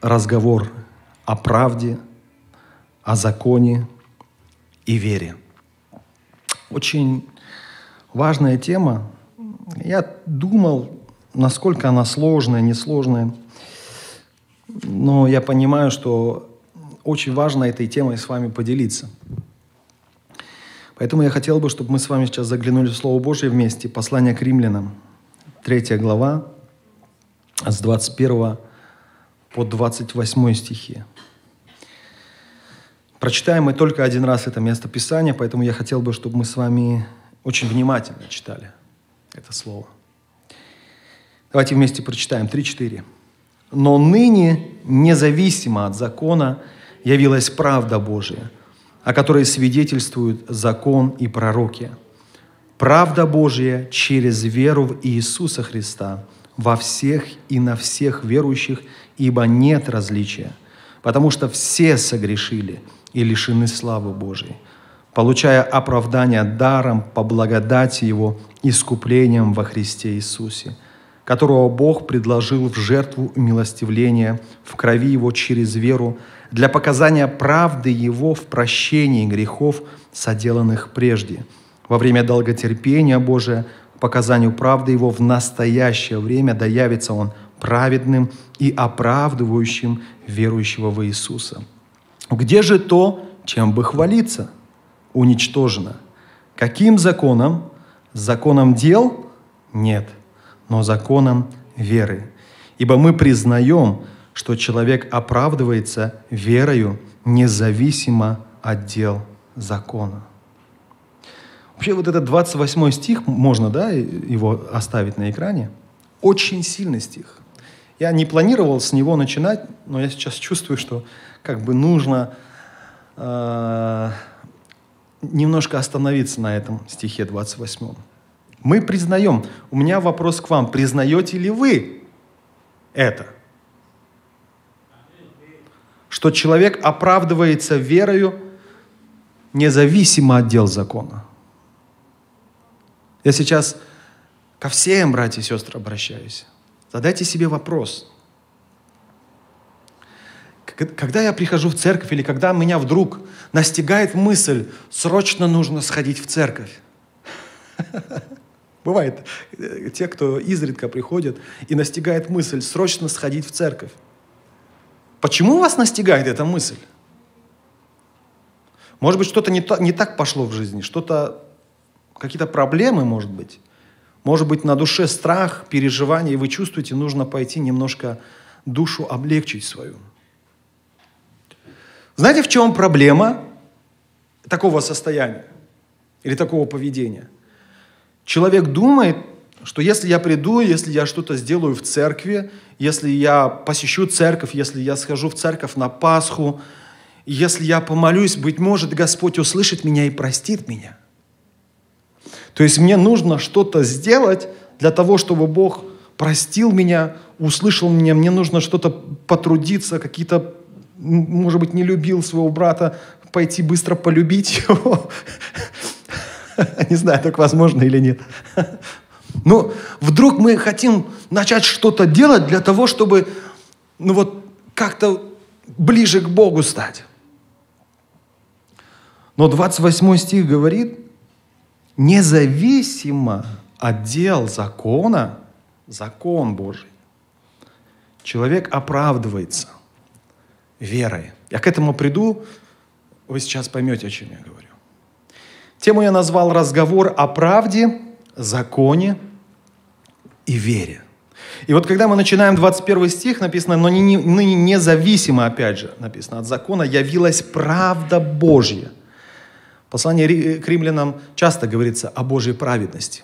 Разговор о правде, о законе и вере. Очень важная тема. Я думал, насколько она сложная, несложная. Но я понимаю, что очень важно этой темой с вами поделиться. Поэтому я хотел бы, чтобы мы с вами сейчас заглянули в Слово Божье вместе. Послание к римлянам, 3 глава, с 21 по 28 стихи. Прочитаем мы только один раз это место Писания, поэтому я хотел бы, чтобы мы с вами очень внимательно читали это слово. Давайте вместе прочитаем. 3-4. «Но ныне, независимо от закона, явилась правда Божия, о которой свидетельствуют закон и пророки. Правда Божия через веру в Иисуса Христа во всех и на всех верующих ибо нет различия, потому что все согрешили и лишены славы Божией, получая оправдание даром по благодати Его искуплением во Христе Иисусе, которого Бог предложил в жертву милостивления в крови Его через веру для показания правды Его в прощении грехов, соделанных прежде, во время долготерпения Божия, показанию правды Его в настоящее время, да явится Он праведным и оправдывающим верующего в Иисуса. Где же то, чем бы хвалиться? Уничтожено. Каким законом? Законом дел? Нет, но законом веры. Ибо мы признаем, что человек оправдывается верою независимо от дел закона. Вообще вот этот 28 стих, можно да, его оставить на экране, очень сильный стих. Я не планировал с него начинать, но я сейчас чувствую, что как бы нужно э, немножко остановиться на этом стихе 28. Мы признаем, у меня вопрос к вам, признаете ли вы это? Что человек оправдывается верою независимо от дел закона. Я сейчас ко всем, братья и сестры, обращаюсь. Задайте себе вопрос. Когда я прихожу в церковь или когда меня вдруг настигает мысль, срочно нужно сходить в церковь. Бывает, э, те, кто изредка приходят и настигает мысль, срочно сходить в церковь. Почему вас настигает эта мысль? Может быть, что-то не, не так пошло в жизни, что-то, какие-то проблемы, может быть. Может быть, на душе страх, переживание, и вы чувствуете, нужно пойти немножко душу облегчить свою. Знаете, в чем проблема такого состояния или такого поведения? Человек думает, что если я приду, если я что-то сделаю в церкви, если я посещу церковь, если я схожу в церковь на Пасху, если я помолюсь, быть может, Господь услышит меня и простит меня – то есть мне нужно что-то сделать для того, чтобы Бог простил меня, услышал меня, мне нужно что-то потрудиться, какие-то, может быть, не любил своего брата, пойти быстро полюбить его. Не знаю, так возможно или нет. Но вдруг мы хотим начать что-то делать для того, чтобы ну вот как-то ближе к Богу стать. Но 28 стих говорит, независимо от дел закона, закон Божий, человек оправдывается верой. Я к этому приду, вы сейчас поймете, о чем я говорю. Тему я назвал «Разговор о правде, законе и вере». И вот когда мы начинаем 21 стих, написано, но ныне независимо, опять же, написано, от закона явилась правда Божья, Послание к римлянам часто говорится о Божьей праведности,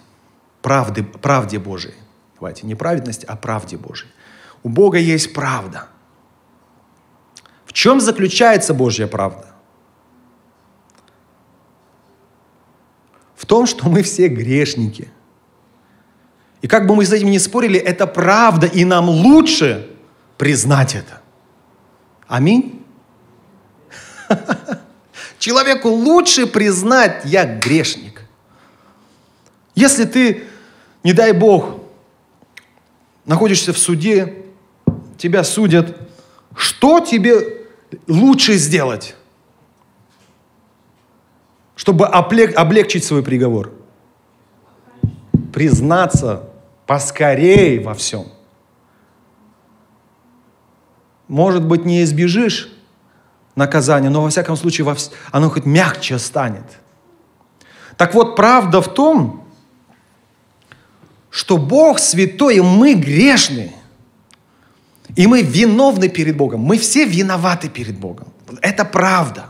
правды, правде Божией. Давайте, не праведности, а правде Божьей. У Бога есть правда. В чем заключается Божья правда? В том, что мы все грешники. И как бы мы с этим не спорили, это правда, и нам лучше признать это. Аминь. Человеку лучше признать, я грешник. Если ты, не дай Бог, находишься в суде, тебя судят, что тебе лучше сделать, чтобы облегчить свой приговор? Признаться поскорей во всем. Может быть, не избежишь наказания, но во всяком случае оно хоть мягче станет. Так вот, правда в том, что Бог святой, и мы грешны. И мы виновны перед Богом. Мы все виноваты перед Богом. Это правда.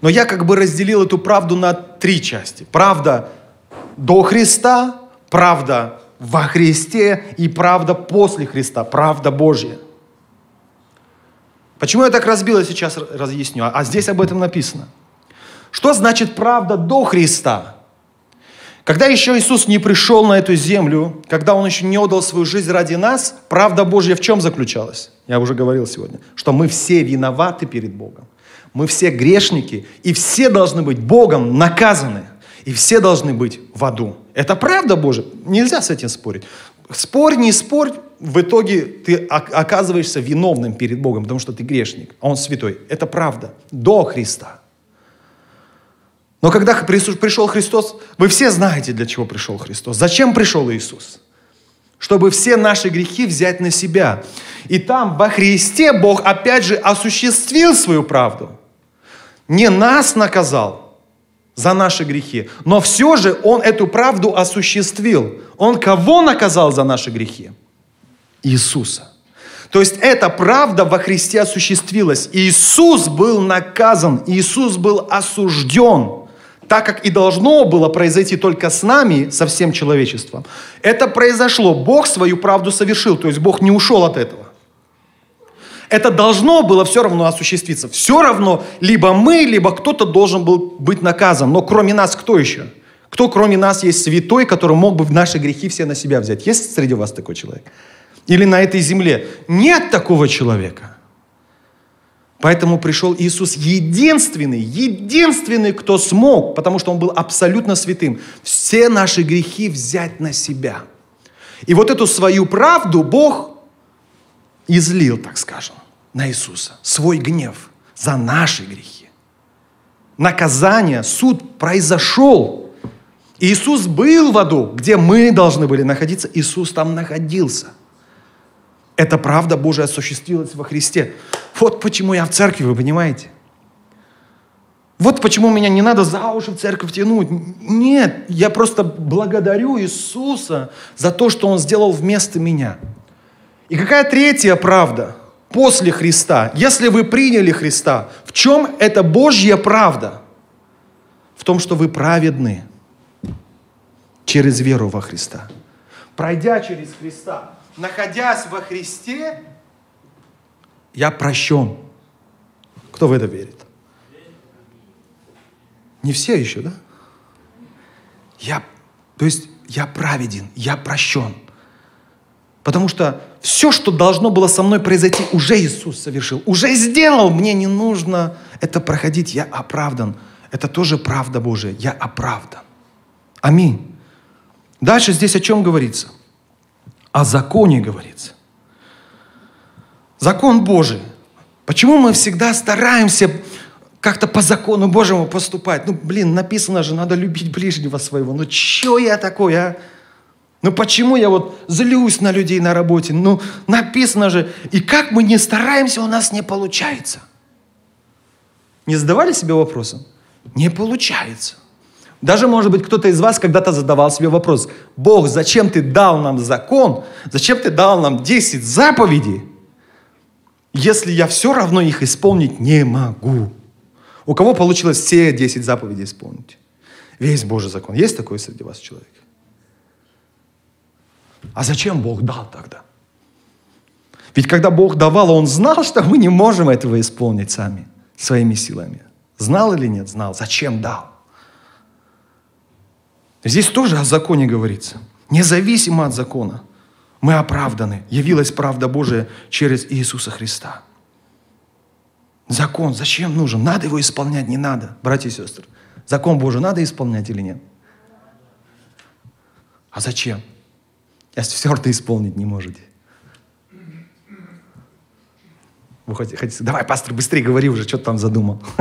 Но я как бы разделил эту правду на три части. Правда до Христа, правда во Христе и правда после Христа, правда Божья. Почему я так разбил, я сейчас разъясню. А здесь об этом написано. Что значит правда до Христа? Когда еще Иисус не пришел на эту землю, когда Он еще не отдал свою жизнь ради нас, правда Божья в чем заключалась? Я уже говорил сегодня, что мы все виноваты перед Богом. Мы все грешники, и все должны быть Богом наказаны, и все должны быть в аду. Это правда Божья. Нельзя с этим спорить. Спорь, не спорь, в итоге ты оказываешься виновным перед Богом, потому что ты грешник, а Он святой. Это правда. До Христа. Но когда пришел Христос, вы все знаете, для чего пришел Христос. Зачем пришел Иисус? Чтобы все наши грехи взять на себя. И там, во Христе, Бог опять же осуществил свою правду. Не нас наказал за наши грехи, но все же Он эту правду осуществил. Он кого наказал за наши грехи? Иисуса. То есть эта правда во Христе осуществилась. Иисус был наказан, Иисус был осужден так как и должно было произойти только с нами, со всем человечеством, это произошло. Бог свою правду совершил, то есть Бог не ушел от этого. Это должно было все равно осуществиться. Все равно либо мы, либо кто-то должен был быть наказан. Но кроме нас кто еще? Кто кроме нас есть святой, который мог бы наши грехи все на себя взять? Есть среди вас такой человек? Или на этой земле? Нет такого человека. Поэтому пришел Иисус единственный, единственный, кто смог, потому что Он был абсолютно святым, все наши грехи взять на себя. И вот эту свою правду Бог излил, так скажем, на Иисуса. Свой гнев за наши грехи. Наказание, суд произошел. Иисус был в аду, где мы должны были находиться. Иисус там находился. Эта правда Божия осуществилась во Христе. Вот почему я в церкви, вы понимаете? Вот почему меня не надо за уши в церковь тянуть. Нет, я просто благодарю Иисуса за то, что Он сделал вместо меня. И какая третья правда после Христа? Если вы приняли Христа, в чем это Божья правда? В том, что вы праведны через веру во Христа. Пройдя через Христа, находясь во Христе, я прощен. Кто в это верит? Не все еще, да? Я, то есть я праведен, я прощен. Потому что все, что должно было со мной произойти, уже Иисус совершил, уже сделал. Мне не нужно это проходить, я оправдан. Это тоже правда Божия, я оправдан. Аминь. Дальше здесь о чем говорится? О законе говорится. Закон Божий. Почему мы всегда стараемся как-то по закону Божьему поступать? Ну, блин, написано же, надо любить ближнего своего. Ну, что я такой, а? Ну, почему я вот злюсь на людей на работе? Ну, написано же. И как мы не стараемся, у нас не получается. Не задавали себе вопросом? Не получается. Даже, может быть, кто-то из вас когда-то задавал себе вопрос, Бог, зачем ты дал нам закон, зачем ты дал нам 10 заповедей, если я все равно их исполнить не могу. У кого получилось все 10 заповедей исполнить? Весь Божий закон. Есть такой среди вас человек? А зачем Бог дал тогда? Ведь когда Бог давал, Он знал, что мы не можем этого исполнить сами, своими силами. Знал или нет? Знал. Зачем дал? Здесь тоже о законе говорится. Независимо от закона. Мы оправданы. Явилась правда Божия через Иисуса Христа. Закон зачем нужен? Надо его исполнять, не надо, братья и сестры. Закон Божий надо исполнять или нет? А зачем? Если все это исполнить не можете. Вы хотите, хотите, давай, пастор, быстрее говори уже, что ты там задумал.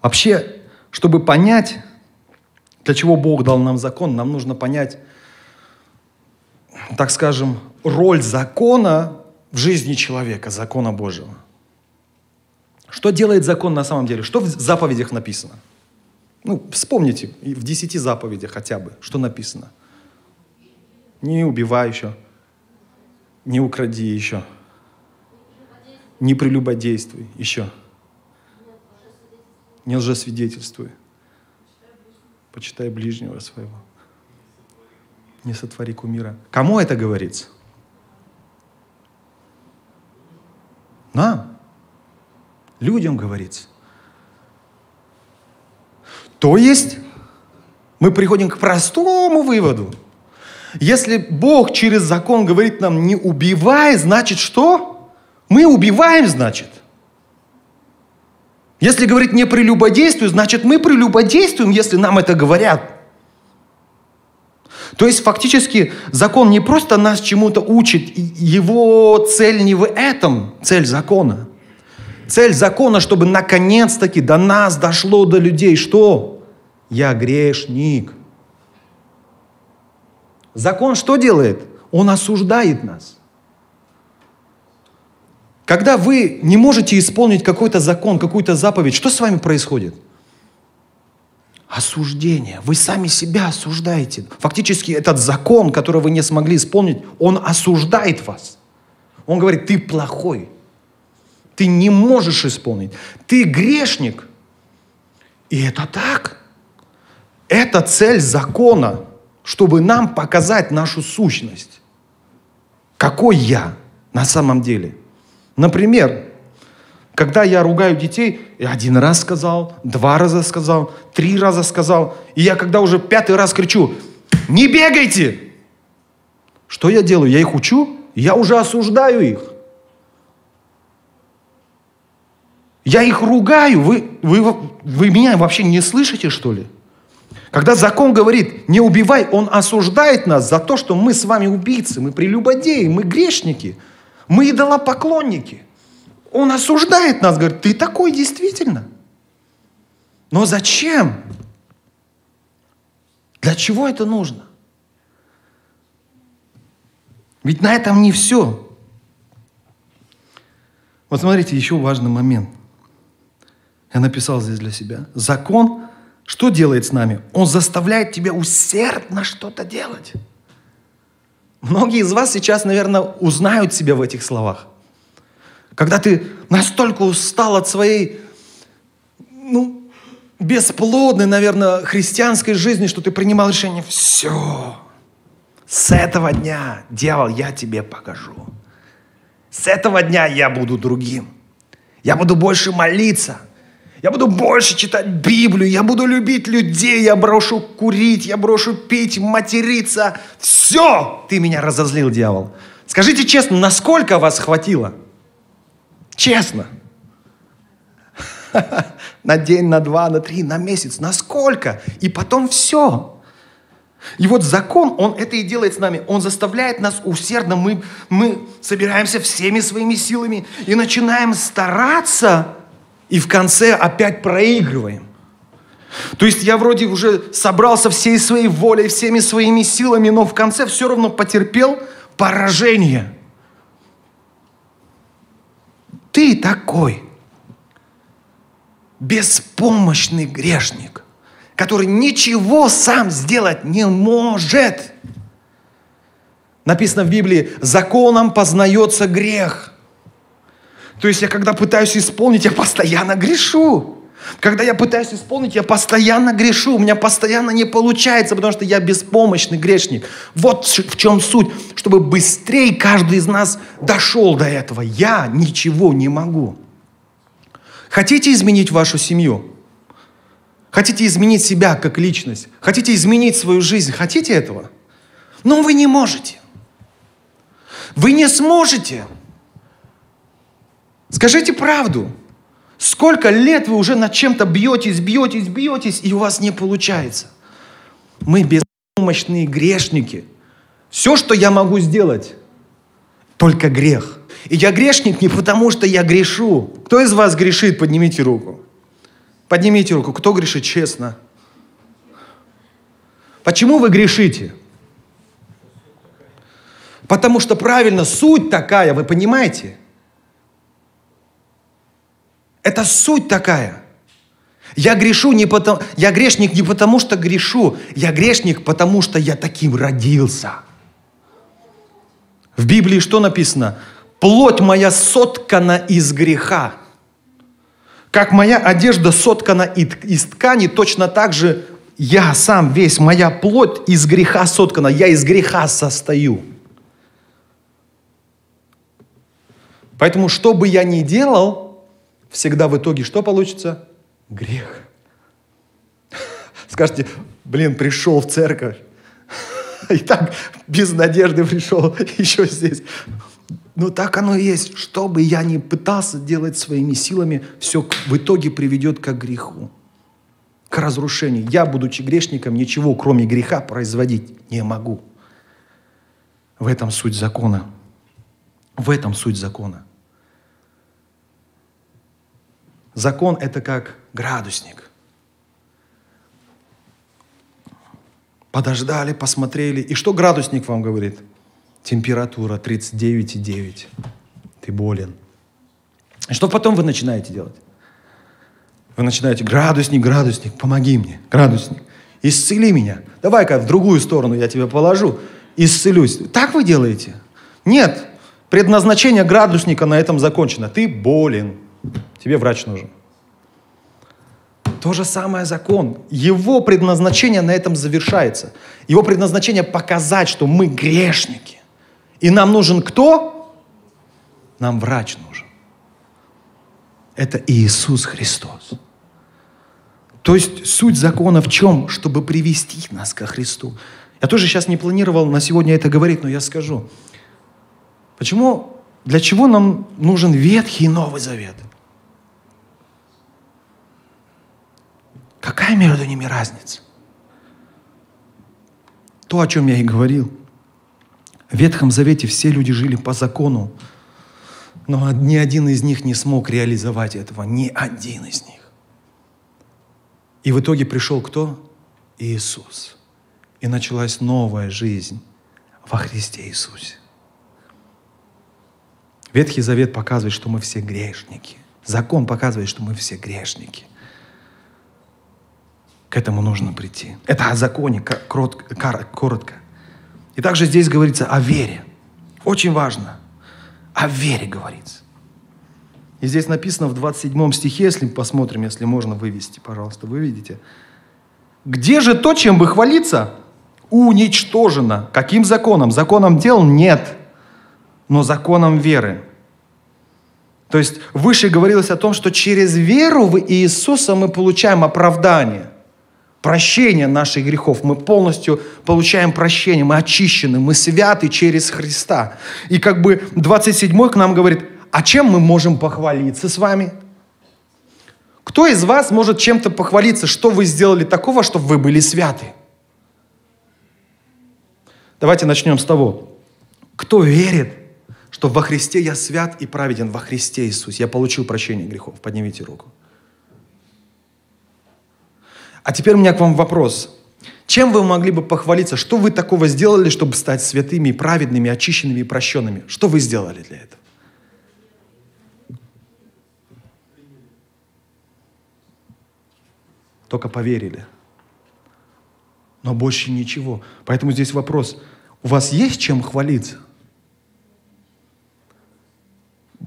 Вообще, чтобы понять, для чего Бог дал нам закон, нам нужно понять, так скажем, роль закона в жизни человека, закона Божьего. Что делает закон на самом деле? Что в заповедях написано? Ну, вспомните, в десяти заповедях хотя бы, что написано. Не убивай еще, не укради еще, не прелюбодействуй еще, не лжесвидетельствуй, почитай ближнего своего, не сотвори кумира. Кому это говорится? Нам, людям говорится. То есть мы приходим к простому выводу. Если Бог через закон говорит нам не убивай, значит что? Мы убиваем, значит. Если говорит не прелюбодействуй, значит мы прелюбодействуем, если нам это говорят. То есть фактически закон не просто нас чему-то учит, его цель не в этом, цель закона. Цель закона, чтобы наконец-таки до нас дошло до людей, что я грешник. Закон что делает? Он осуждает нас. Когда вы не можете исполнить какой-то закон, какую-то заповедь, что с вами происходит? осуждение. Вы сами себя осуждаете. Фактически этот закон, который вы не смогли исполнить, он осуждает вас. Он говорит, ты плохой. Ты не можешь исполнить. Ты грешник. И это так. Это цель закона, чтобы нам показать нашу сущность. Какой я на самом деле. Например, когда я ругаю детей, я один раз сказал, два раза сказал, три раза сказал, и я когда уже пятый раз кричу, не бегайте! Что я делаю? Я их учу, я уже осуждаю их. Я их ругаю. Вы, вы, вы меня вообще не слышите, что ли? Когда закон говорит, не убивай, он осуждает нас за то, что мы с вами убийцы, мы прелюбодеи, мы грешники, мы идолопоклонники – он осуждает нас, говорит, ты такой действительно. Но зачем? Для чего это нужно? Ведь на этом не все. Вот смотрите, еще важный момент. Я написал здесь для себя. Закон что делает с нами? Он заставляет тебя усердно что-то делать. Многие из вас сейчас, наверное, узнают себя в этих словах. Когда ты настолько устал от своей, ну, бесплодной, наверное, христианской жизни, что ты принимал решение, все, с этого дня, дьявол, я тебе покажу. С этого дня я буду другим. Я буду больше молиться. Я буду больше читать Библию. Я буду любить людей. Я брошу курить. Я брошу пить, материться. Все! Ты меня разозлил, дьявол. Скажите честно, насколько вас хватило? Честно. На день, на два, на три, на месяц, на сколько? И потом все. И вот закон, он это и делает с нами. Он заставляет нас усердно. Мы, мы собираемся всеми своими силами и начинаем стараться, и в конце опять проигрываем. То есть я вроде уже собрался всей своей волей, всеми своими силами, но в конце все равно потерпел поражение – ты такой беспомощный грешник, который ничего сам сделать не может. Написано в Библии, законом познается грех. То есть я когда пытаюсь исполнить, я постоянно грешу. Когда я пытаюсь исполнить, я постоянно грешу, у меня постоянно не получается, потому что я беспомощный грешник. Вот в чем суть, чтобы быстрее каждый из нас дошел до этого. Я ничего не могу. Хотите изменить вашу семью? Хотите изменить себя как личность? Хотите изменить свою жизнь? Хотите этого? Но вы не можете. Вы не сможете. Скажите правду. Сколько лет вы уже над чем-то бьетесь, бьетесь, бьетесь, и у вас не получается. Мы беспомощные грешники. Все, что я могу сделать, только грех. И я грешник не потому, что я грешу. Кто из вас грешит? Поднимите руку. Поднимите руку. Кто грешит честно? Почему вы грешите? Потому что правильно, суть такая, вы понимаете? Это суть такая. Я грешу не потому, я грешник не потому, что грешу, я грешник, потому что я таким родился. В Библии что написано? Плоть моя соткана из греха. Как моя одежда соткана из ткани, точно так же я сам весь, моя плоть из греха соткана, я из греха состою. Поэтому, что бы я ни делал, всегда в итоге что получится? Грех. Скажите, блин, пришел в церковь, и так без надежды пришел еще здесь. Но так оно и есть. Что бы я ни пытался делать своими силами, все в итоге приведет к греху, к разрушению. Я, будучи грешником, ничего, кроме греха, производить не могу. В этом суть закона. В этом суть закона. Закон – это как градусник. Подождали, посмотрели. И что градусник вам говорит – температура 39,9. Ты болен. И что потом вы начинаете делать? Вы начинаете, градусник, градусник, помоги мне, градусник, исцели меня. Давай-ка в другую сторону я тебя положу, исцелюсь. Так вы делаете? Нет. Предназначение градусника на этом закончено. Ты болен. Тебе врач нужен. То же самое закон. Его предназначение на этом завершается. Его предназначение показать, что мы грешники. И нам нужен кто? Нам врач нужен. Это Иисус Христос. То есть суть закона в чем? Чтобы привести нас ко Христу. Я тоже сейчас не планировал на сегодня это говорить, но я скажу. Почему, для чего нам нужен Ветхий и Новый Завет? Какая между ними разница? То, о чем я и говорил – в Ветхом Завете все люди жили по закону, но ни один из них не смог реализовать этого, ни один из них. И в итоге пришел кто? Иисус. И началась новая жизнь во Христе Иисусе. Ветхий Завет показывает, что мы все грешники. Закон показывает, что мы все грешники. К этому нужно прийти. Это о законе, коротко. И также здесь говорится о вере. Очень важно. О вере говорится. И здесь написано в 27 стихе, если посмотрим, если можно вывести, пожалуйста, вы видите. Где же то, чем бы хвалиться? Уничтожено. Каким законом? Законом дел? Нет. Но законом веры. То есть выше говорилось о том, что через веру в Иисуса мы получаем оправдание прощение наших грехов. Мы полностью получаем прощение, мы очищены, мы святы через Христа. И как бы 27 к нам говорит, а чем мы можем похвалиться с вами? Кто из вас может чем-то похвалиться, что вы сделали такого, чтобы вы были святы? Давайте начнем с того. Кто верит, что во Христе я свят и праведен, во Христе Иисус, я получил прощение грехов? Поднимите руку. А теперь у меня к вам вопрос. Чем вы могли бы похвалиться? Что вы такого сделали, чтобы стать святыми, праведными, очищенными и прощенными? Что вы сделали для этого? Только поверили. Но больше ничего. Поэтому здесь вопрос. У вас есть чем хвалиться?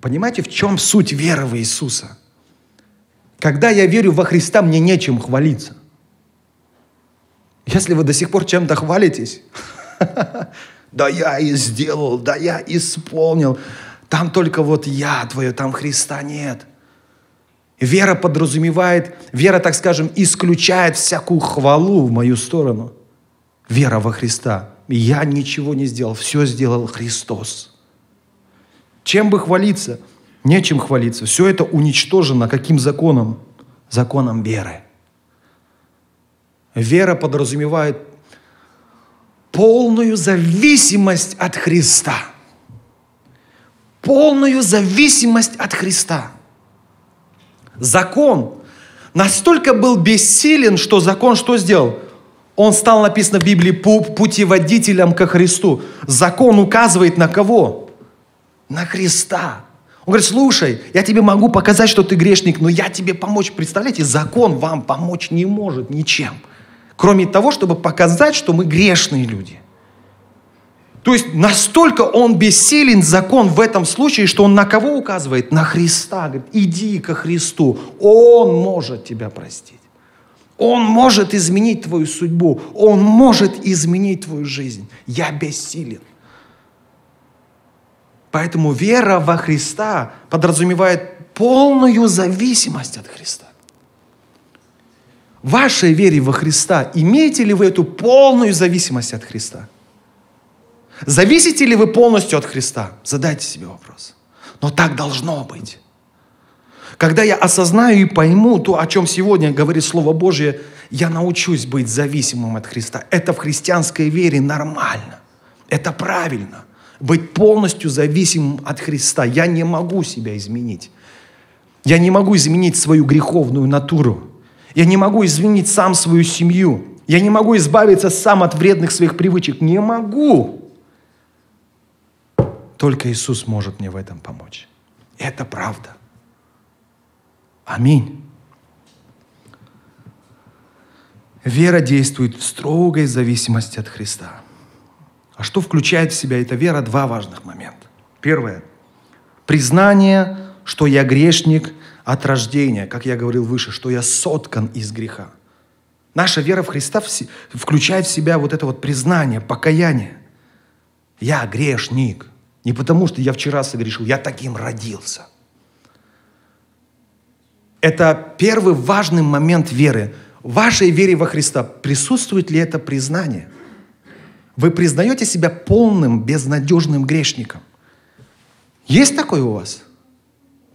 Понимаете, в чем суть веры в Иисуса? Когда я верю во Христа, мне нечем хвалиться. Если вы до сих пор чем-то хвалитесь, да я и сделал, да я исполнил, там только вот я твое, там Христа нет. Вера подразумевает, вера, так скажем, исключает всякую хвалу в мою сторону. Вера во Христа. Я ничего не сделал, все сделал Христос. Чем бы хвалиться? Нечем хвалиться. Все это уничтожено. Каким законом? Законом веры. Вера подразумевает полную зависимость от Христа. Полную зависимость от Христа. Закон настолько был бессилен, что закон что сделал? Он стал, написано в Библии, путеводителем ко Христу. Закон указывает на кого? На Христа. Он говорит, слушай, я тебе могу показать, что ты грешник, но я тебе помочь. Представляете, закон вам помочь не может ничем. Кроме того, чтобы показать, что мы грешные люди. То есть настолько он бессилен, закон в этом случае, что он на кого указывает? На Христа. Говорит, иди ко Христу. Он может тебя простить. Он может изменить твою судьбу. Он может изменить твою жизнь. Я бессилен. Поэтому вера во Христа подразумевает полную зависимость от Христа. Вашей вере во Христа имеете ли вы эту полную зависимость от Христа? Зависите ли вы полностью от Христа? Задайте себе вопрос. Но так должно быть. Когда я осознаю и пойму то, о чем сегодня говорит Слово Божье, я научусь быть зависимым от Христа. Это в христианской вере нормально. Это правильно. Быть полностью зависимым от Христа. Я не могу себя изменить. Я не могу изменить свою греховную натуру. Я не могу изменить сам свою семью. Я не могу избавиться сам от вредных своих привычек. Не могу. Только Иисус может мне в этом помочь. Это правда. Аминь. Вера действует в строгой зависимости от Христа. А что включает в себя эта вера? Два важных момента. Первое. Признание, что я грешник от рождения, как я говорил выше, что я соткан из греха. Наша вера в Христа включает в себя вот это вот признание, покаяние. Я грешник. Не потому, что я вчера согрешил, я таким родился. Это первый важный момент веры. В вашей вере во Христа присутствует ли это признание? Вы признаете себя полным, безнадежным грешником? Есть такое у вас?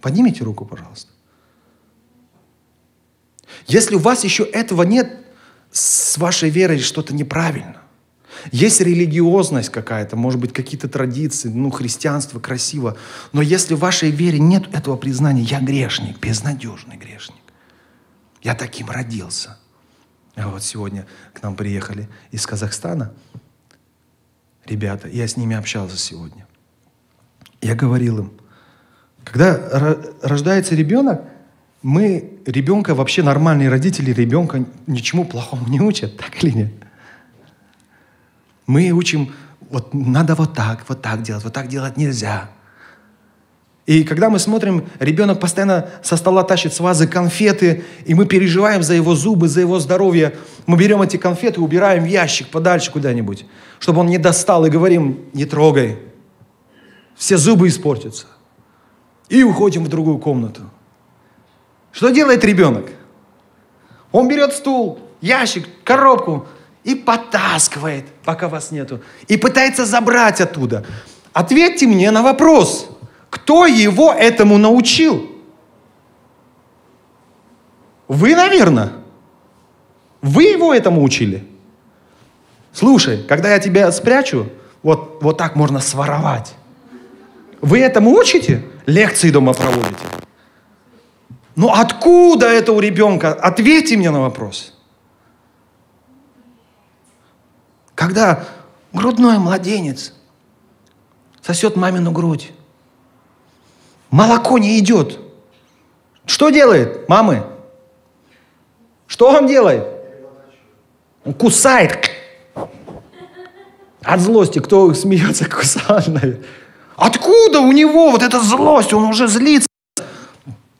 Поднимите руку, пожалуйста. Если у вас еще этого нет, с вашей верой что-то неправильно. Есть религиозность какая-то, может быть, какие-то традиции, ну, христианство красиво. Но если в вашей вере нет этого признания, я грешник, безнадежный грешник. Я таким родился. А вот сегодня к нам приехали из Казахстана ребята, я с ними общался сегодня. Я говорил им, когда рождается ребенок, мы ребенка, вообще нормальные родители ребенка ничему плохому не учат, так или нет? Мы учим, вот надо вот так, вот так делать, вот так делать нельзя. И когда мы смотрим, ребенок постоянно со стола тащит с вазы конфеты, и мы переживаем за его зубы, за его здоровье, мы берем эти конфеты, убираем в ящик подальше куда-нибудь, чтобы он не достал, и говорим, не трогай, все зубы испортятся. И уходим в другую комнату. Что делает ребенок? Он берет стул, ящик, коробку, и потаскивает, пока вас нету, и пытается забрать оттуда. Ответьте мне на вопрос, кто его этому научил? Вы, наверное. Вы его этому учили. Слушай, когда я тебя спрячу, вот, вот так можно своровать. Вы этому учите? Лекции дома проводите. Ну откуда это у ребенка? Ответьте мне на вопрос. Когда грудной младенец сосет мамину грудь, молоко не идет. Что делает мамы? Что он делает? Он кусает. От злости, кто смеется, кусает. Откуда у него вот эта злость? Он уже злится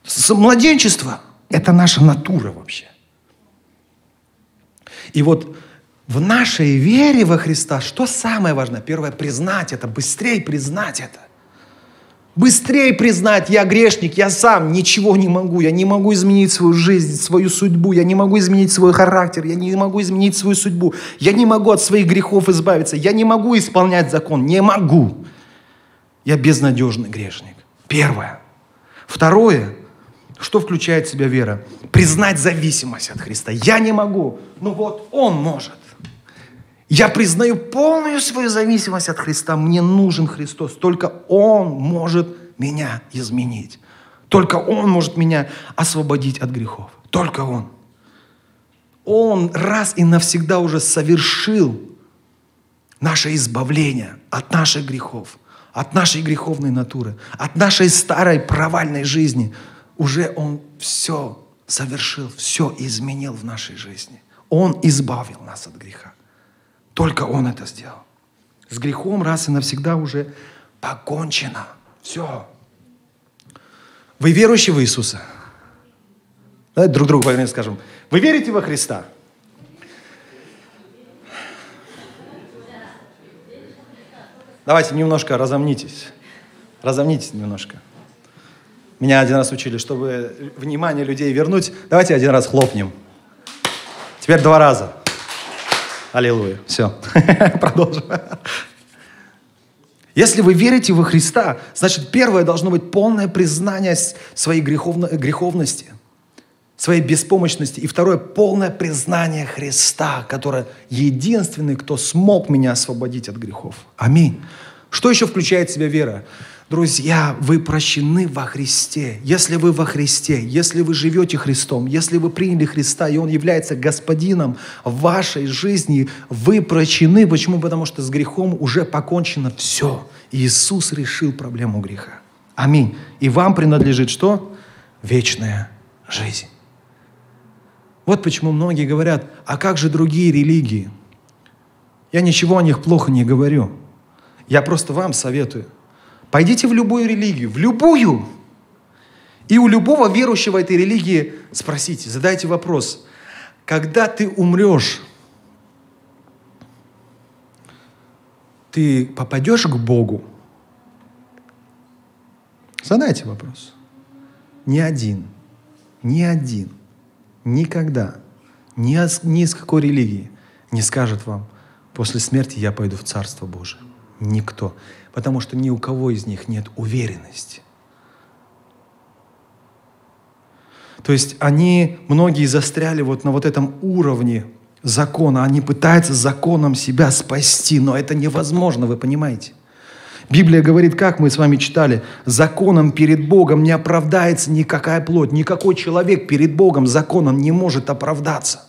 с младенчества. Это наша натура вообще. И вот в нашей вере во Христа, что самое важное? Первое, признать это, быстрее признать это. Быстрее признать, я грешник, я сам ничего не могу, я не могу изменить свою жизнь, свою судьбу, я не могу изменить свой характер, я не могу изменить свою судьбу, я не могу от своих грехов избавиться, я не могу исполнять закон, не могу. Я безнадежный грешник. Первое. Второе, что включает в себя вера? Признать зависимость от Христа. Я не могу, но вот Он может. Я признаю полную свою зависимость от Христа. Мне нужен Христос. Только Он может меня изменить. Только Он может меня освободить от грехов. Только Он. Он раз и навсегда уже совершил наше избавление от наших грехов, от нашей греховной натуры, от нашей старой провальной жизни. Уже Он все совершил, все изменил в нашей жизни. Он избавил нас от греха. Только Он это сделал. С грехом раз и навсегда уже покончено. Все. Вы верующие в Иисуса? Давайте друг другу повернем скажем. Вы верите во Христа? Давайте немножко разомнитесь. Разомнитесь немножко. Меня один раз учили, чтобы внимание людей вернуть. Давайте один раз хлопнем. Теперь два раза. Аллилуйя. Все. Продолжим. Если вы верите во Христа, значит, первое должно быть полное признание своей греховно, греховности, своей беспомощности. И второе, полное признание Христа, который единственный, кто смог меня освободить от грехов. Аминь. Что еще включает в себя вера? Друзья, вы прощены во Христе. Если вы во Христе, если вы живете Христом, если вы приняли Христа, и Он является Господином вашей жизни, вы прощены. Почему? Потому что с грехом уже покончено все. Иисус решил проблему греха. Аминь. И вам принадлежит что? Вечная жизнь. Вот почему многие говорят, а как же другие религии? Я ничего о них плохо не говорю. Я просто вам советую – Пойдите в любую религию, в любую. И у любого верующего этой религии спросите, задайте вопрос, когда ты умрешь, ты попадешь к Богу? Задайте вопрос. Ни один, ни один, никогда, ни, ни из какой религии не скажет вам, после смерти я пойду в Царство Божие. Никто потому что ни у кого из них нет уверенности. То есть они, многие застряли вот на вот этом уровне закона. Они пытаются законом себя спасти, но это невозможно, вы понимаете? Библия говорит, как мы с вами читали, законом перед Богом не оправдается никакая плоть, никакой человек перед Богом законом не может оправдаться.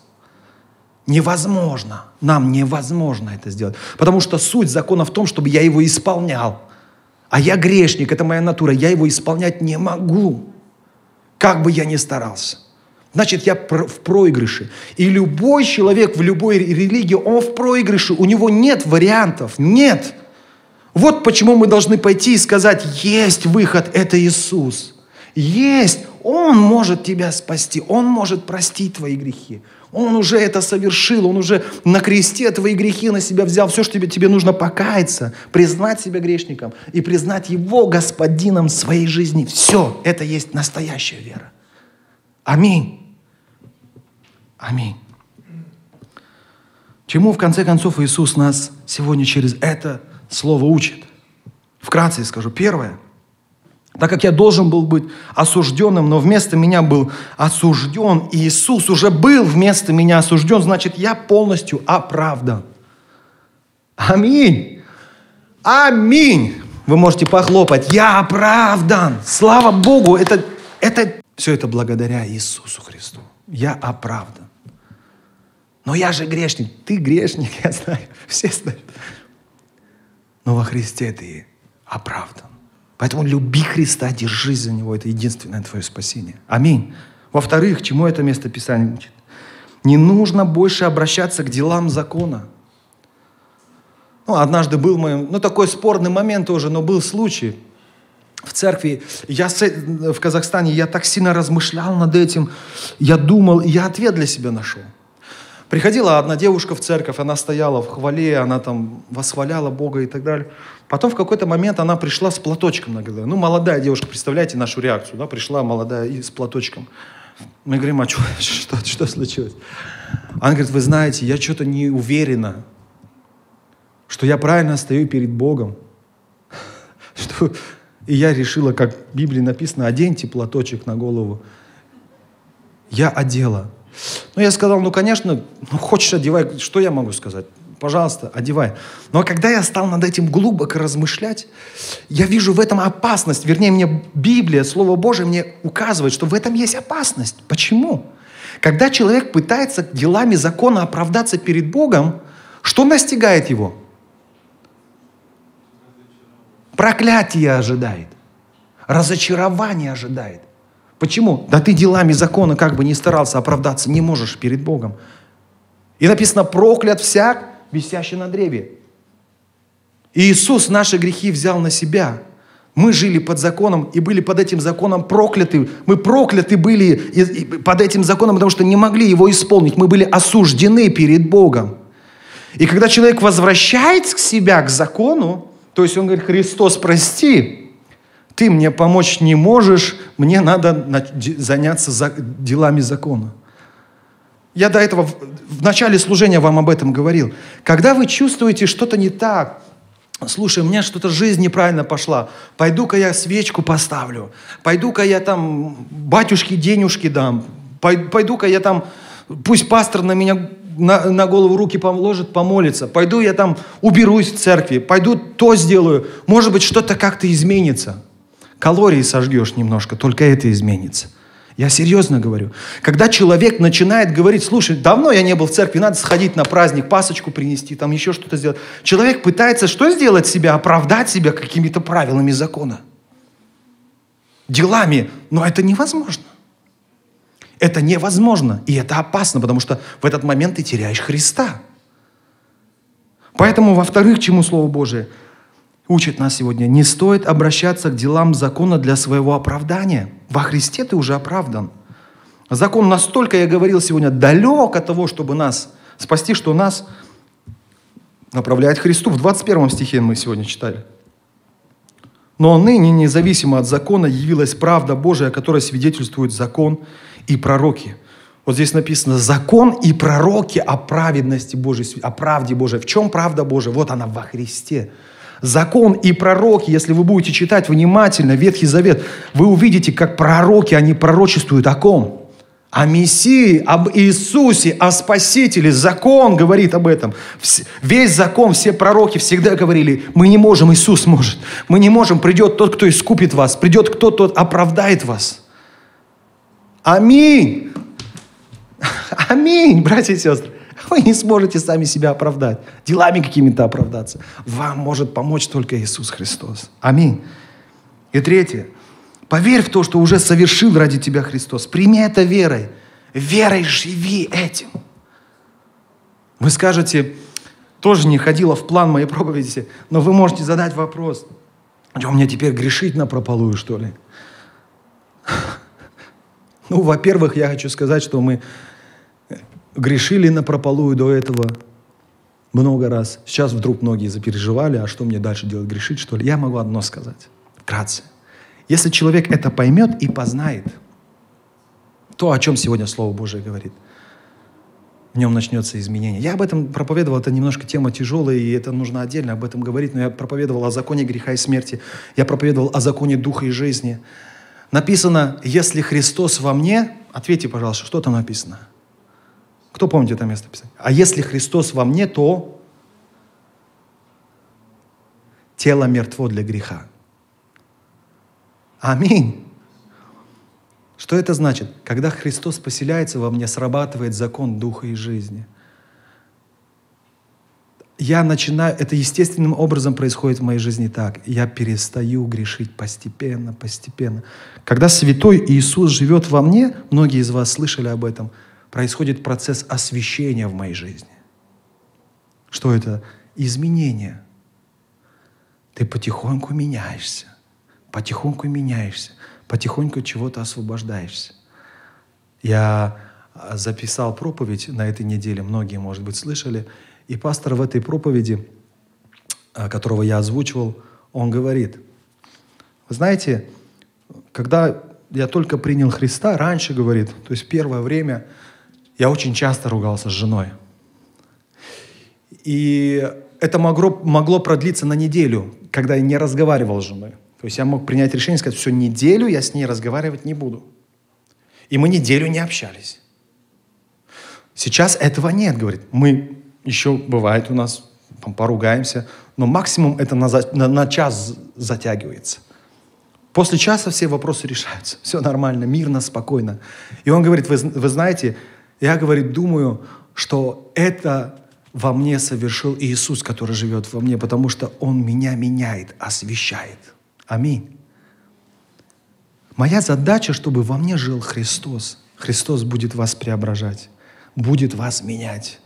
Невозможно. Нам невозможно это сделать. Потому что суть закона в том, чтобы я его исполнял. А я грешник, это моя натура, я его исполнять не могу. Как бы я ни старался. Значит, я в проигрыше. И любой человек в любой религии, он в проигрыше. У него нет вариантов. Нет. Вот почему мы должны пойти и сказать, есть выход, это Иисус. Есть. Он может тебя спасти. Он может простить твои грехи. Он уже это совершил, Он уже на кресте твои грехи на себя взял. Все, что тебе, тебе нужно покаяться, признать себя грешником и признать Его господином своей жизни. Все, это есть настоящая вера. Аминь. Аминь. Чему, в конце концов, Иисус нас сегодня через это слово учит? Вкратце скажу. Первое – так как я должен был быть осужденным, но вместо меня был осужден, и Иисус уже был вместо меня осужден, значит, я полностью оправдан. Аминь. Аминь. Вы можете похлопать. Я оправдан. Слава Богу. Это, это, все это благодаря Иисусу Христу. Я оправдан. Но я же грешник. Ты грешник, я знаю. Все знают. Но во Христе ты оправдан. Поэтому люби Христа, держись за Него. Это единственное твое спасение. Аминь. Во-вторых, чему это место Писания учит? Не нужно больше обращаться к делам закона. Ну, однажды был мой, ну, такой спорный момент тоже, но был случай. в церкви, я в Казахстане, я так сильно размышлял над этим, я думал, я ответ для себя нашел. Приходила одна девушка в церковь, она стояла в хвале, она там восхваляла Бога и так далее. Потом в какой-то момент она пришла с платочком на голове. Ну, молодая девушка, представляете нашу реакцию, да, пришла молодая и с платочком. Мы говорим, а что, что, что случилось? Она говорит, вы знаете, я что-то не уверена, что я правильно стою перед Богом. Что... И я решила, как в Библии написано, оденьте платочек на голову. Я одела. Ну, я сказал, ну, конечно, ну, хочешь одевай, что я могу сказать? Пожалуйста, одевай. Но когда я стал над этим глубоко размышлять, я вижу в этом опасность. Вернее, мне Библия, Слово Божие мне указывает, что в этом есть опасность. Почему? Когда человек пытается делами закона оправдаться перед Богом, что настигает его? Проклятие ожидает. Разочарование ожидает. Почему? Да ты делами закона как бы не старался оправдаться, не можешь перед Богом. И написано, проклят всяк, висящий на древе. И Иисус наши грехи взял на себя. Мы жили под законом и были под этим законом прокляты. Мы прокляты были под этим законом, потому что не могли его исполнить. Мы были осуждены перед Богом. И когда человек возвращается к себя, к закону, то есть он говорит, Христос, прости, ты мне помочь не можешь, мне надо заняться делами закона. Я до этого в начале служения вам об этом говорил. Когда вы чувствуете что-то не так, слушай, у меня что-то жизнь неправильно пошла, пойду-ка я свечку поставлю, пойду-ка я там батюшке денежки дам, пойду-ка я там, пусть пастор на меня на, на голову руки положит, помолится, пойду я там уберусь в церкви, пойду то сделаю, может быть, что-то как-то изменится. Калории сожгешь немножко, только это изменится. Я серьезно говорю. Когда человек начинает говорить, слушай, давно я не был в церкви, надо сходить на праздник, пасочку принести, там еще что-то сделать. Человек пытается что сделать себя? Оправдать себя какими-то правилами закона. Делами. Но это невозможно. Это невозможно. И это опасно, потому что в этот момент ты теряешь Христа. Поэтому, во-вторых, чему Слово Божие – учит нас сегодня, не стоит обращаться к делам закона для своего оправдания. Во Христе ты уже оправдан. Закон настолько, я говорил сегодня, далек от того, чтобы нас спасти, что нас направляет Христу. В 21 стихе мы сегодня читали. Но ныне, независимо от закона, явилась правда Божия, о которой свидетельствует закон и пророки. Вот здесь написано «закон и пророки о праведности Божией, о правде Божией». В чем правда Божия? Вот она во Христе. Закон и пророки, если вы будете читать внимательно Ветхий Завет, вы увидите, как пророки, они пророчествуют о ком? О Мессии, об Иисусе, о Спасителе. Закон говорит об этом. Весь закон, все пророки всегда говорили, мы не можем, Иисус может. Мы не можем, придет тот, кто искупит вас. Придет кто, тот оправдает вас. Аминь. Аминь, братья и сестры. Вы не сможете сами себя оправдать, делами какими-то оправдаться. Вам может помочь только Иисус Христос. Аминь. И третье. Поверь в то, что уже совершил ради тебя Христос. Прими это верой. Верой живи этим. Вы скажете, тоже не ходила в план моей проповеди, но вы можете задать вопрос, что мне теперь грешить на прополую, что ли? Ну, во-первых, я хочу сказать, что мы грешили на прополую до этого много раз. Сейчас вдруг многие запереживали, а что мне дальше делать, грешить, что ли? Я могу одно сказать, вкратце. Если человек это поймет и познает, то, о чем сегодня Слово Божие говорит, в нем начнется изменение. Я об этом проповедовал, это немножко тема тяжелая, и это нужно отдельно об этом говорить, но я проповедовал о законе греха и смерти, я проповедовал о законе духа и жизни. Написано, если Христос во мне, ответьте, пожалуйста, что там написано – кто помнит это место писания? А если Христос во мне, то тело мертво для греха. Аминь. Что это значит? Когда Христос поселяется во мне, срабатывает закон Духа и жизни. Я начинаю, это естественным образом происходит в моей жизни так. Я перестаю грешить постепенно, постепенно. Когда Святой Иисус живет во мне, многие из вас слышали об этом – происходит процесс освящения в моей жизни. Что это? Изменение. Ты потихоньку меняешься. потихоньку меняешься, потихоньку чего-то освобождаешься. Я а, записал проповедь на этой неделе, многие, может быть, слышали, и пастор в этой проповеди, а, которого я озвучивал, он говорит, вы знаете, когда я только принял Христа, раньше, говорит, то есть первое время, я очень часто ругался с женой. И это могло, могло продлиться на неделю, когда я не разговаривал с женой. То есть я мог принять решение сказать, все, неделю я с ней разговаривать не буду. И мы неделю не общались. Сейчас этого нет, говорит. Мы еще, бывает у нас, поругаемся, но максимум это на, на, на час затягивается. После часа все вопросы решаются. Все нормально, мирно, спокойно. И он говорит, вы, вы знаете, я, говорит, думаю, что это во мне совершил Иисус, который живет во мне, потому что Он меня меняет, освещает. Аминь. Моя задача, чтобы во мне жил Христос. Христос будет вас преображать, будет вас менять.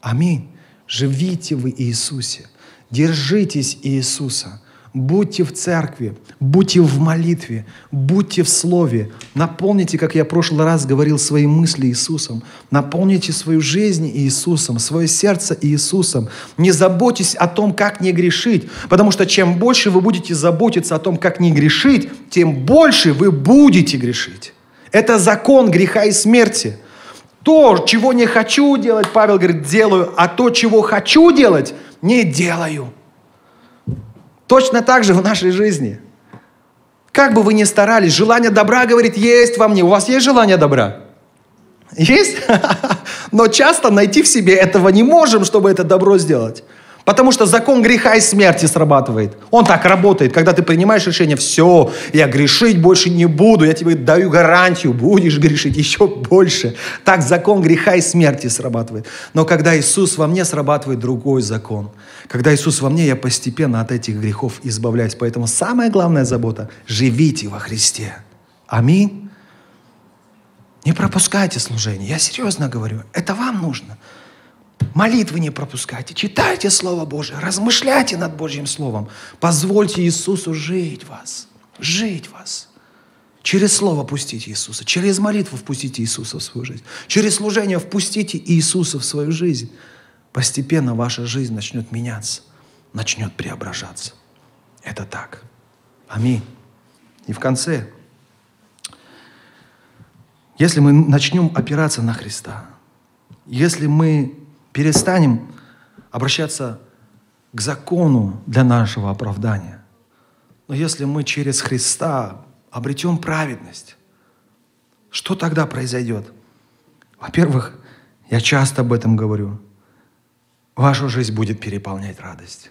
Аминь. Живите в Иисусе. Держитесь Иисуса. Будьте в церкви, будьте в молитве, будьте в слове. Наполните, как я в прошлый раз говорил, свои мысли Иисусом. Наполните свою жизнь Иисусом, свое сердце Иисусом. Не заботьтесь о том, как не грешить, потому что чем больше вы будете заботиться о том, как не грешить, тем больше вы будете грешить. Это закон греха и смерти. То, чего не хочу делать, Павел говорит, делаю, а то, чего хочу делать, не делаю. Точно так же в нашей жизни. Как бы вы ни старались, желание добра, говорит, есть во мне. У вас есть желание добра? Есть? Но часто найти в себе этого не можем, чтобы это добро сделать. Потому что закон греха и смерти срабатывает. Он так работает, когда ты принимаешь решение, все, я грешить больше не буду, я тебе даю гарантию, будешь грешить еще больше. Так закон греха и смерти срабатывает. Но когда Иисус во мне, срабатывает другой закон. Когда Иисус во мне, я постепенно от этих грехов избавляюсь. Поэтому самая главная забота – живите во Христе. Аминь. Не пропускайте служение. Я серьезно говорю. Это вам нужно. Молитвы не пропускайте, читайте Слово Божие, размышляйте над Божьим Словом. Позвольте Иисусу жить вас, жить вас. Через Слово пустите Иисуса, через молитву впустите Иисуса в свою жизнь, через служение впустите Иисуса в свою жизнь. Постепенно ваша жизнь начнет меняться, начнет преображаться. Это так. Аминь. И в конце, если мы начнем опираться на Христа, если мы перестанем обращаться к закону для нашего оправдания. Но если мы через Христа обретем праведность, что тогда произойдет? Во-первых, я часто об этом говорю. Вашу жизнь будет переполнять радость.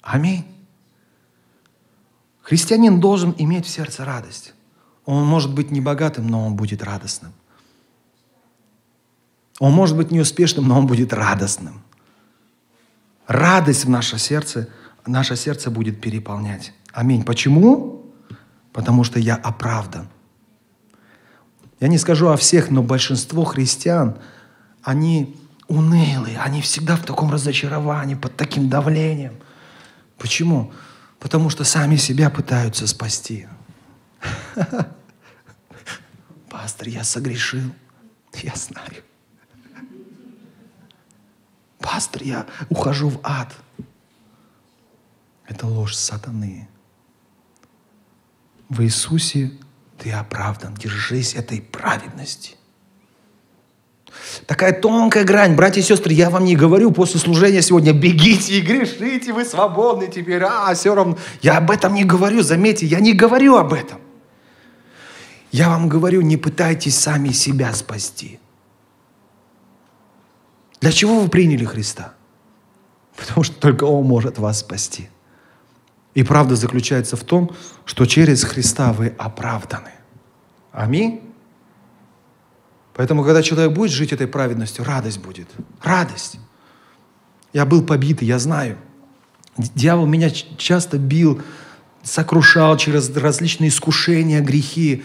Аминь. Христианин должен иметь в сердце радость. Он может быть не богатым, но он будет радостным. Он может быть неуспешным, но он будет радостным. Радость в наше сердце, наше сердце будет переполнять. Аминь. Почему? Потому что я оправдан. Я не скажу о всех, но большинство христиан, они унылые, они всегда в таком разочаровании, под таким давлением. Почему? Потому что сами себя пытаются спасти. Пастор, я согрешил. Я знаю. Пастор, я ухожу в ад. Это ложь сатаны. В Иисусе ты оправдан. Держись этой праведности. Такая тонкая грань. Братья и сестры, я вам не говорю после служения сегодня, бегите и грешите, вы свободны теперь, а, все равно. Я об этом не говорю, заметьте, я не говорю об этом. Я вам говорю, не пытайтесь сами себя спасти. Для чего вы приняли Христа? Потому что только Он может вас спасти. И правда заключается в том, что через Христа вы оправданы. Аминь. Поэтому, когда человек будет жить этой праведностью, радость будет. Радость. Я был побитый, я знаю. Дьявол меня часто бил, сокрушал через различные искушения, грехи.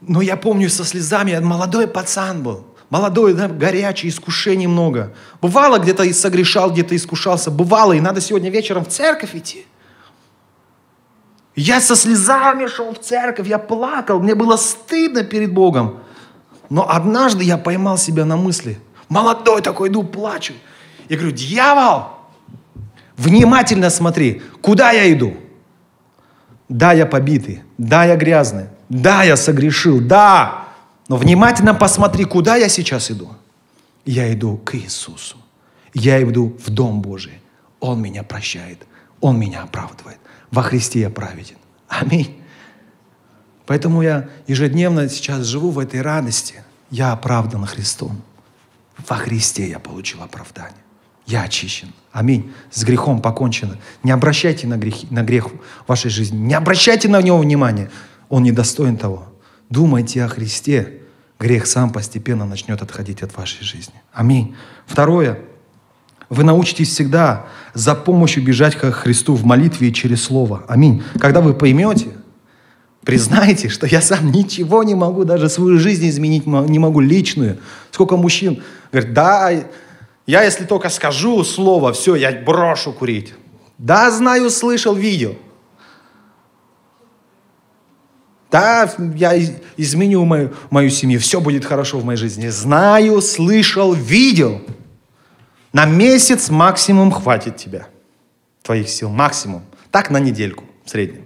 Но я помню со слезами, я молодой пацан был молодой, да, горячий, искушений много. Бывало, где-то согрешал, где-то искушался. Бывало, и надо сегодня вечером в церковь идти. Я со слезами шел в церковь, я плакал, мне было стыдно перед Богом. Но однажды я поймал себя на мысли. Молодой такой, иду, плачу. Я говорю, дьявол, внимательно смотри, куда я иду? Да, я побитый, да, я грязный, да, я согрешил, да. Но внимательно посмотри, куда я сейчас иду. Я иду к Иисусу. Я иду в Дом Божий. Он меня прощает. Он меня оправдывает. Во Христе я праведен. Аминь. Поэтому я ежедневно сейчас живу в этой радости. Я оправдан Христом. Во Христе я получил оправдание. Я очищен. Аминь. С грехом покончено. Не обращайте на, грех, на грех в вашей жизни. Не обращайте на него внимания. Он недостоин того. Думайте о Христе. Грех сам постепенно начнет отходить от вашей жизни. Аминь. Второе. Вы научитесь всегда за помощью бежать к Христу в молитве и через Слово. Аминь. Когда вы поймете, признаете, что я сам ничего не могу, даже свою жизнь изменить не могу, личную. Сколько мужчин говорят, да, я если только скажу слово, все, я брошу курить. Да, знаю, слышал, видел. Да, я изменю мою, мою семью, все будет хорошо в моей жизни. Знаю, слышал, видел. На месяц максимум хватит тебя, твоих сил, максимум. Так на недельку в среднем.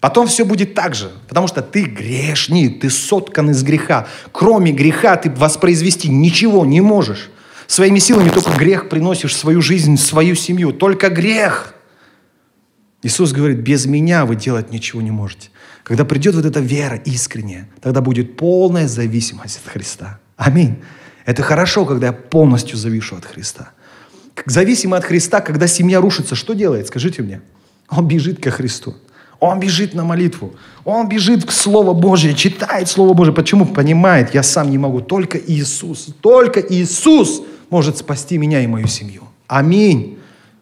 Потом все будет так же, потому что ты грешник, ты соткан из греха. Кроме греха ты воспроизвести ничего не можешь. Своими силами только грех приносишь в свою жизнь, в свою семью. Только грех. Иисус говорит, без меня вы делать ничего не можете. Когда придет вот эта вера искренняя, тогда будет полная зависимость от Христа. Аминь. Это хорошо, когда я полностью завишу от Христа. Зависимый от Христа, когда семья рушится, что делает? Скажите мне. Он бежит ко Христу. Он бежит на молитву. Он бежит к Слову Божье, читает Слово Божье. Почему? Понимает, я сам не могу. Только Иисус, только Иисус может спасти меня и мою семью. Аминь.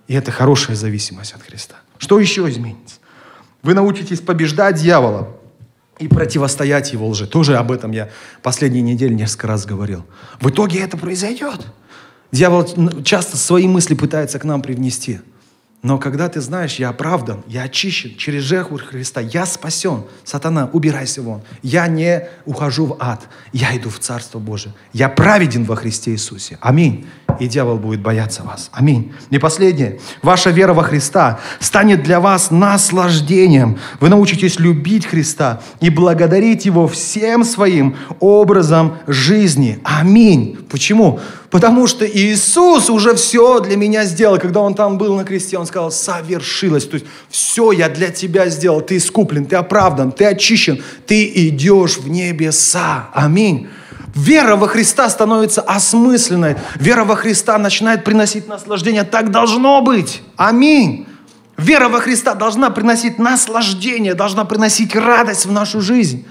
И это хорошая зависимость от Христа. Что еще изменится? Вы научитесь побеждать дьявола и противостоять его лжи. Тоже об этом я последние недели несколько раз говорил. В итоге это произойдет. Дьявол часто свои мысли пытается к нам привнести – но когда ты знаешь, я оправдан, я очищен через жертву Христа, я спасен. Сатана, убирайся вон. Я не ухожу в ад, я иду в Царство Божие. Я праведен во Христе Иисусе. Аминь. И дьявол будет бояться вас. Аминь. И последнее. Ваша вера во Христа станет для вас наслаждением. Вы научитесь любить Христа и благодарить Его всем своим образом жизни. Аминь. Почему? Потому что Иисус уже все для меня сделал. Когда Он там был на кресте, Он сказал, совершилось. То есть все я для тебя сделал. Ты искуплен, ты оправдан, ты очищен. Ты идешь в небеса. Аминь. Вера во Христа становится осмысленной. Вера во Христа начинает приносить наслаждение. Так должно быть. Аминь. Вера во Христа должна приносить наслаждение, должна приносить радость в нашу жизнь.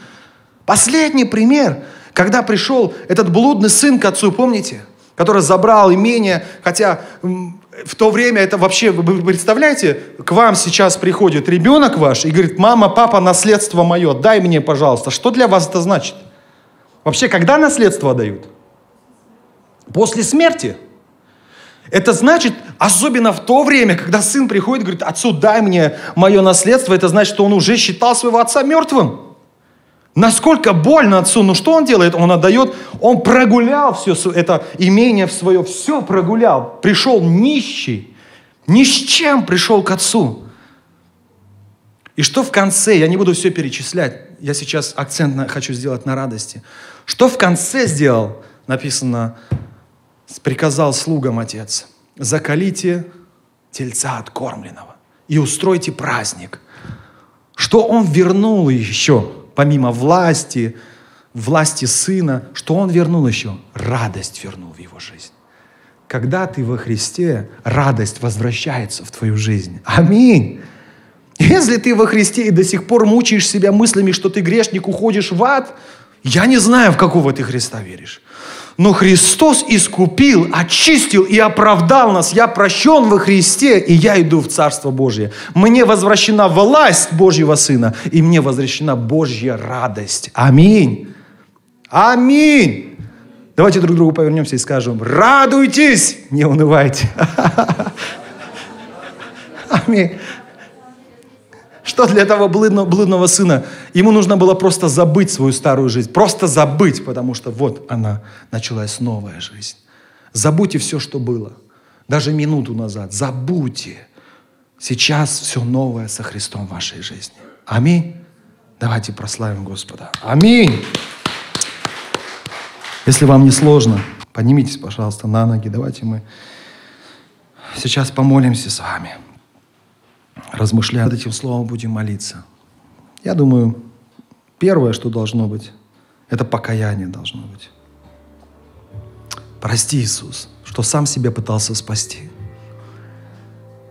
Последний пример, когда пришел этот блудный сын к отцу, помните? который забрал имение, хотя в то время это вообще, вы представляете, к вам сейчас приходит ребенок ваш и говорит, мама, папа, наследство мое, дай мне, пожалуйста. Что для вас это значит? Вообще, когда наследство дают? После смерти. Это значит, особенно в то время, когда сын приходит и говорит, отцу, дай мне мое наследство, это значит, что он уже считал своего отца мертвым. Насколько больно отцу, ну что он делает? Он отдает, он прогулял все это имение в свое, все прогулял. Пришел нищий, ни с чем пришел к отцу. И что в конце, я не буду все перечислять, я сейчас акцент на, хочу сделать на радости. Что в конце сделал? Написано, приказал слугам отец, закалите тельца откормленного и устройте праздник. Что он вернул еще? помимо власти, власти Сына, что Он вернул еще? Радость вернул в его жизнь. Когда ты во Христе, радость возвращается в твою жизнь. Аминь. Если ты во Христе и до сих пор мучаешь себя мыслями, что ты грешник, уходишь в ад, я не знаю, в какого ты Христа веришь. Но Христос искупил, очистил и оправдал нас. Я прощен во Христе, и я иду в Царство Божье. Мне возвращена власть Божьего Сына, и мне возвращена Божья радость. Аминь. Аминь. Давайте друг другу повернемся и скажем, радуйтесь, не унывайте. Аминь. Что для этого блудного, блудного сына? Ему нужно было просто забыть свою старую жизнь. Просто забыть, потому что вот она, началась новая жизнь. Забудьте все, что было. Даже минуту назад. Забудьте. Сейчас все новое со Христом в вашей жизни. Аминь. Давайте прославим Господа. Аминь. Если вам не сложно, поднимитесь, пожалуйста, на ноги. Давайте мы сейчас помолимся с вами. Размышляя над этим словом, будем молиться. Я думаю, первое, что должно быть, это покаяние должно быть. Прости, Иисус, что сам себя пытался спасти.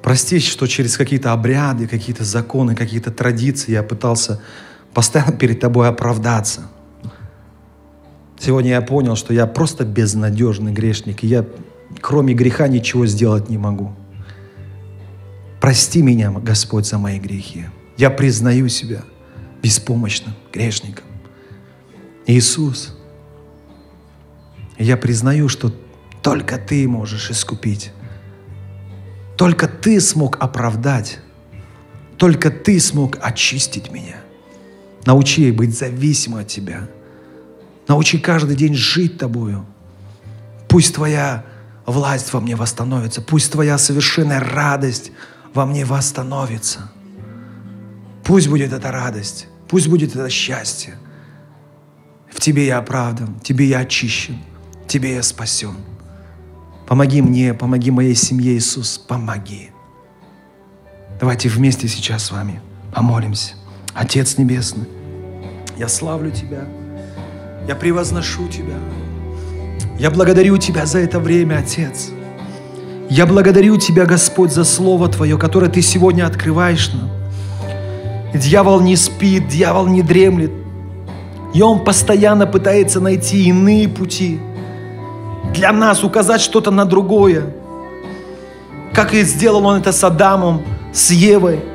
Прости, что через какие-то обряды, какие-то законы, какие-то традиции я пытался постоянно перед Тобой оправдаться. Сегодня я понял, что я просто безнадежный грешник, и я кроме греха ничего сделать не могу. Прости меня, Господь, за мои грехи. Я признаю себя беспомощным грешником. Иисус, я признаю, что только Ты можешь искупить. Только Ты смог оправдать. Только Ты смог очистить меня. Научи быть зависимым от Тебя. Научи каждый день жить Тобою. Пусть Твоя власть во мне восстановится. Пусть Твоя совершенная радость во мне восстановится. Пусть будет эта радость. Пусть будет это счастье. В Тебе я оправдан, в Тебе я очищен, в Тебе я спасен. Помоги мне, помоги моей семье, Иисус, помоги. Давайте вместе сейчас с вами помолимся. Отец Небесный, я славлю Тебя, я превозношу Тебя. Я благодарю Тебя за это время, Отец. Я благодарю Тебя, Господь, за Слово Твое, которое Ты сегодня открываешь нам. Дьявол не спит, дьявол не дремлет. И он постоянно пытается найти иные пути для нас, указать что-то на другое. Как и сделал он это с Адамом, с Евой –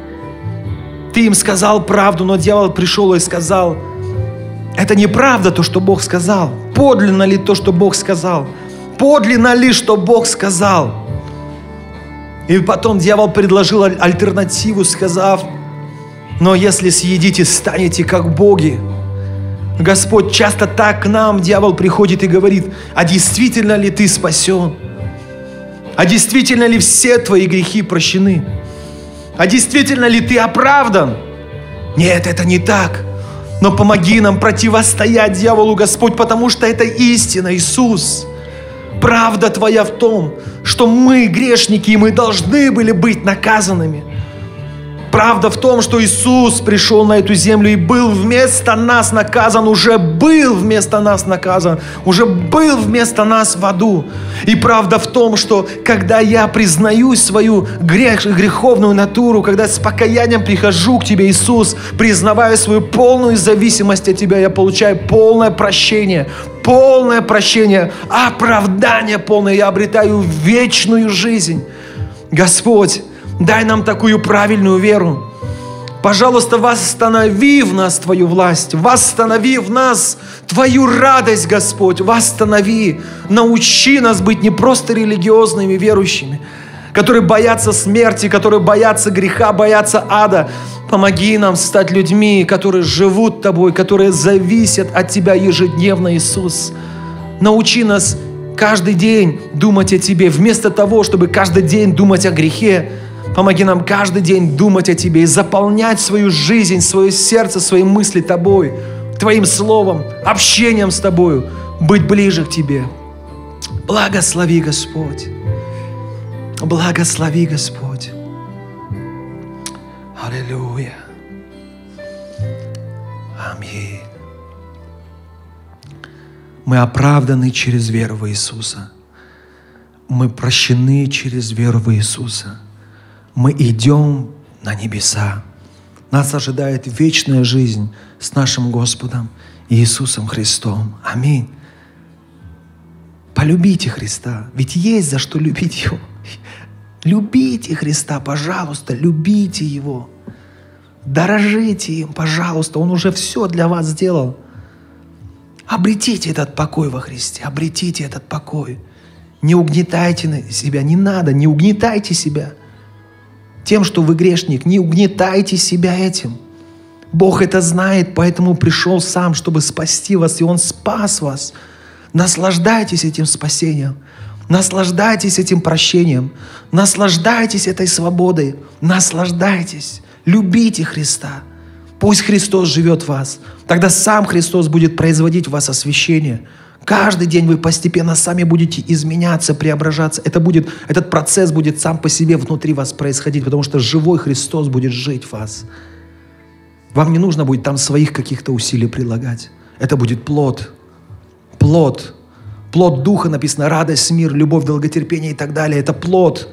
ты им сказал правду, но дьявол пришел и сказал, это неправда то, что Бог сказал. Подлинно ли то, что Бог сказал? Подлинно ли, что Бог сказал? И потом дьявол предложил альтернативу, сказав, но если съедите, станете как боги. Господь часто так к нам, дьявол приходит и говорит, а действительно ли ты спасен? А действительно ли все твои грехи прощены? А действительно ли ты оправдан? Нет, это не так. Но помоги нам противостоять дьяволу, Господь, потому что это истина, Иисус. Правда Твоя в том, что мы грешники, и мы должны были быть наказанными. Правда в том, что Иисус пришел на эту землю и был вместо нас наказан, уже был вместо нас наказан, уже был вместо нас в аду. И правда в том, что когда я признаю свою грех, греховную натуру, когда с покаянием прихожу к Тебе, Иисус, признавая свою полную зависимость от Тебя, я получаю полное прощение, полное прощение, оправдание полное, я обретаю вечную жизнь. Господь, Дай нам такую правильную веру. Пожалуйста, восстанови в нас Твою власть, восстанови в нас Твою радость, Господь, восстанови. Научи нас быть не просто религиозными верующими, которые боятся смерти, которые боятся греха, боятся ада. Помоги нам стать людьми, которые живут Тобой, которые зависят от Тебя ежедневно, Иисус. Научи нас каждый день думать о Тебе, вместо того, чтобы каждый день думать о грехе, Помоги нам каждый день думать о Тебе и заполнять свою жизнь, свое сердце, свои мысли Тобой, Твоим Словом, общением с Тобою, быть ближе к Тебе. Благослови, Господь. Благослови, Господь. Аллилуйя. Аминь. Мы оправданы через веру в Иисуса. Мы прощены через веру в Иисуса мы идем на небеса. Нас ожидает вечная жизнь с нашим Господом Иисусом Христом. Аминь. Полюбите Христа, ведь есть за что любить Его. Любите Христа, пожалуйста, любите Его. Дорожите им, пожалуйста, Он уже все для вас сделал. Обретите этот покой во Христе, обретите этот покой. Не угнетайте себя, не надо, не угнетайте себя – тем, что вы грешник. Не угнетайте себя этим. Бог это знает, поэтому пришел сам, чтобы спасти вас, и Он спас вас. Наслаждайтесь этим спасением. Наслаждайтесь этим прощением. Наслаждайтесь этой свободой. Наслаждайтесь. Любите Христа. Пусть Христос живет в вас. Тогда сам Христос будет производить в вас освящение. Каждый день вы постепенно сами будете изменяться, преображаться. Это будет, этот процесс будет сам по себе внутри вас происходить, потому что живой Христос будет жить в вас. Вам не нужно будет там своих каких-то усилий прилагать. Это будет плод. Плод. Плод Духа написано, радость, мир, любовь, долготерпение и так далее. Это плод.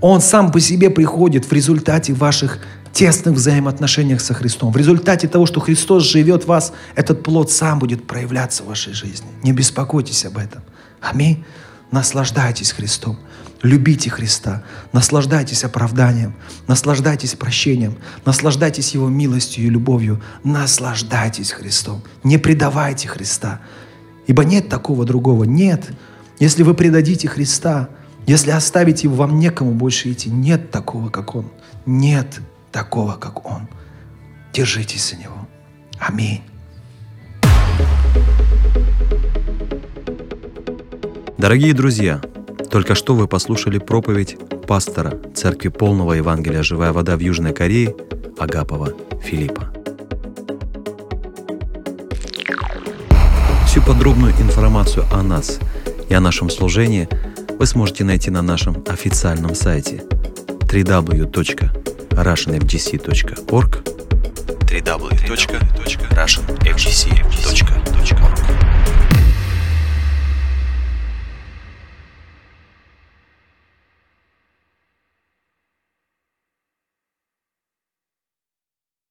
Он сам по себе приходит в результате ваших тесных взаимоотношениях со Христом. В результате того, что Христос живет в вас, этот плод сам будет проявляться в вашей жизни. Не беспокойтесь об этом. Аминь. Наслаждайтесь Христом. Любите Христа. Наслаждайтесь оправданием. Наслаждайтесь прощением. Наслаждайтесь Его милостью и любовью. Наслаждайтесь Христом. Не предавайте Христа. Ибо нет такого другого. Нет. Если вы предадите Христа, если оставите его, вам некому больше идти. Нет такого, как Он. Нет такого, как Он. Держитесь за Него. Аминь. Дорогие друзья, только что вы послушали проповедь пастора Церкви Полного Евангелия «Живая вода» в Южной Корее Агапова Филиппа. Всю подробную информацию о нас и о нашем служении вы сможете найти на нашем официальном сайте www russianfgc.org www.russianfgc.org